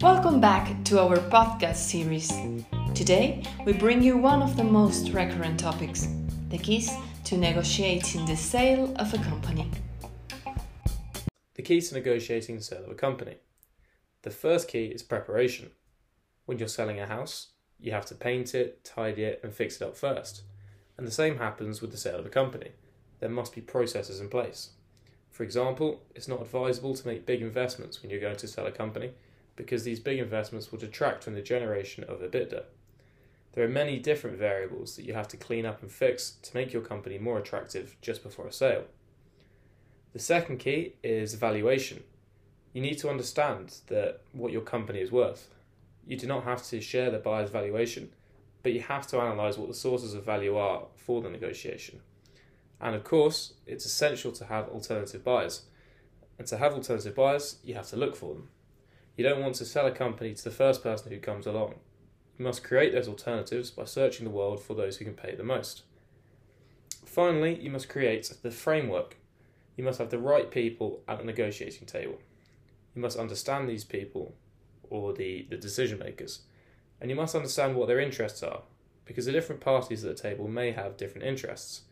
Welcome back to our podcast series. Today, we bring you one of the most recurrent topics the keys to negotiating the sale of a company. The keys to negotiating the sale of a company. The first key is preparation. When you're selling a house, you have to paint it, tidy it, and fix it up first. And the same happens with the sale of a company. There must be processes in place. For example, it's not advisable to make big investments when you're going to sell a company because these big investments will detract from the generation of EBITDA. There are many different variables that you have to clean up and fix to make your company more attractive just before a sale. The second key is valuation. You need to understand that what your company is worth. You do not have to share the buyer's valuation, but you have to analyze what the sources of value are for the negotiation. And of course, it's essential to have alternative buyers. And to have alternative buyers, you have to look for them. You don't want to sell a company to the first person who comes along. You must create those alternatives by searching the world for those who can pay the most. Finally, you must create the framework. You must have the right people at the negotiating table. You must understand these people, or the, the decision makers, and you must understand what their interests are, because the different parties at the table may have different interests.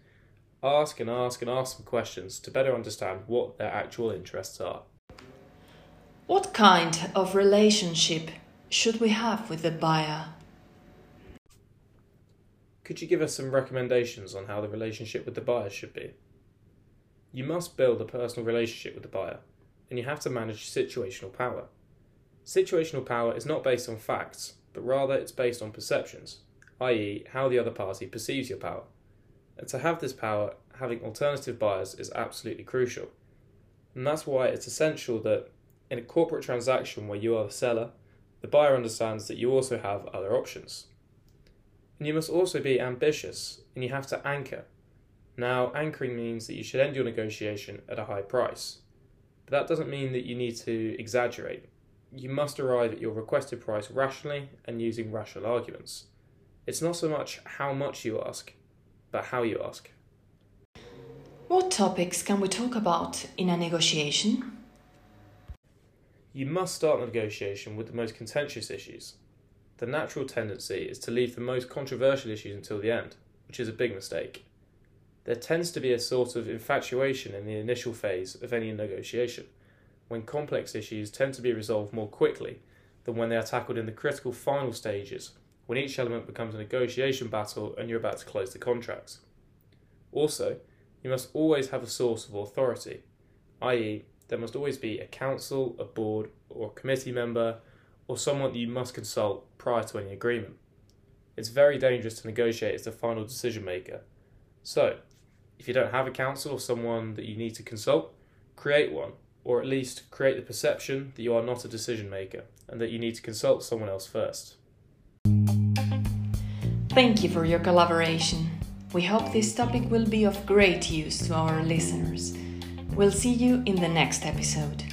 Ask and ask and ask some questions to better understand what their actual interests are. What kind of relationship should we have with the buyer? Could you give us some recommendations on how the relationship with the buyer should be? You must build a personal relationship with the buyer, and you have to manage situational power. Situational power is not based on facts, but rather it's based on perceptions, i.e., how the other party perceives your power. And to have this power, having alternative buyers is absolutely crucial. And that's why it's essential that in a corporate transaction where you are the seller, the buyer understands that you also have other options. And you must also be ambitious and you have to anchor. Now, anchoring means that you should end your negotiation at a high price. But that doesn't mean that you need to exaggerate. You must arrive at your requested price rationally and using rational arguments. It's not so much how much you ask, but how you ask. What topics can we talk about in a negotiation? You must start negotiation with the most contentious issues. The natural tendency is to leave the most controversial issues until the end, which is a big mistake. There tends to be a sort of infatuation in the initial phase of any negotiation, when complex issues tend to be resolved more quickly than when they are tackled in the critical final stages, when each element becomes a negotiation battle and you're about to close the contracts. Also, you must always have a source of authority, i.e., there must always be a council, a board, or a committee member, or someone that you must consult prior to any agreement. It's very dangerous to negotiate as the final decision maker. So, if you don't have a council or someone that you need to consult, create one, or at least create the perception that you are not a decision maker and that you need to consult someone else first. Thank you for your collaboration. We hope this topic will be of great use to our listeners. We'll see you in the next episode.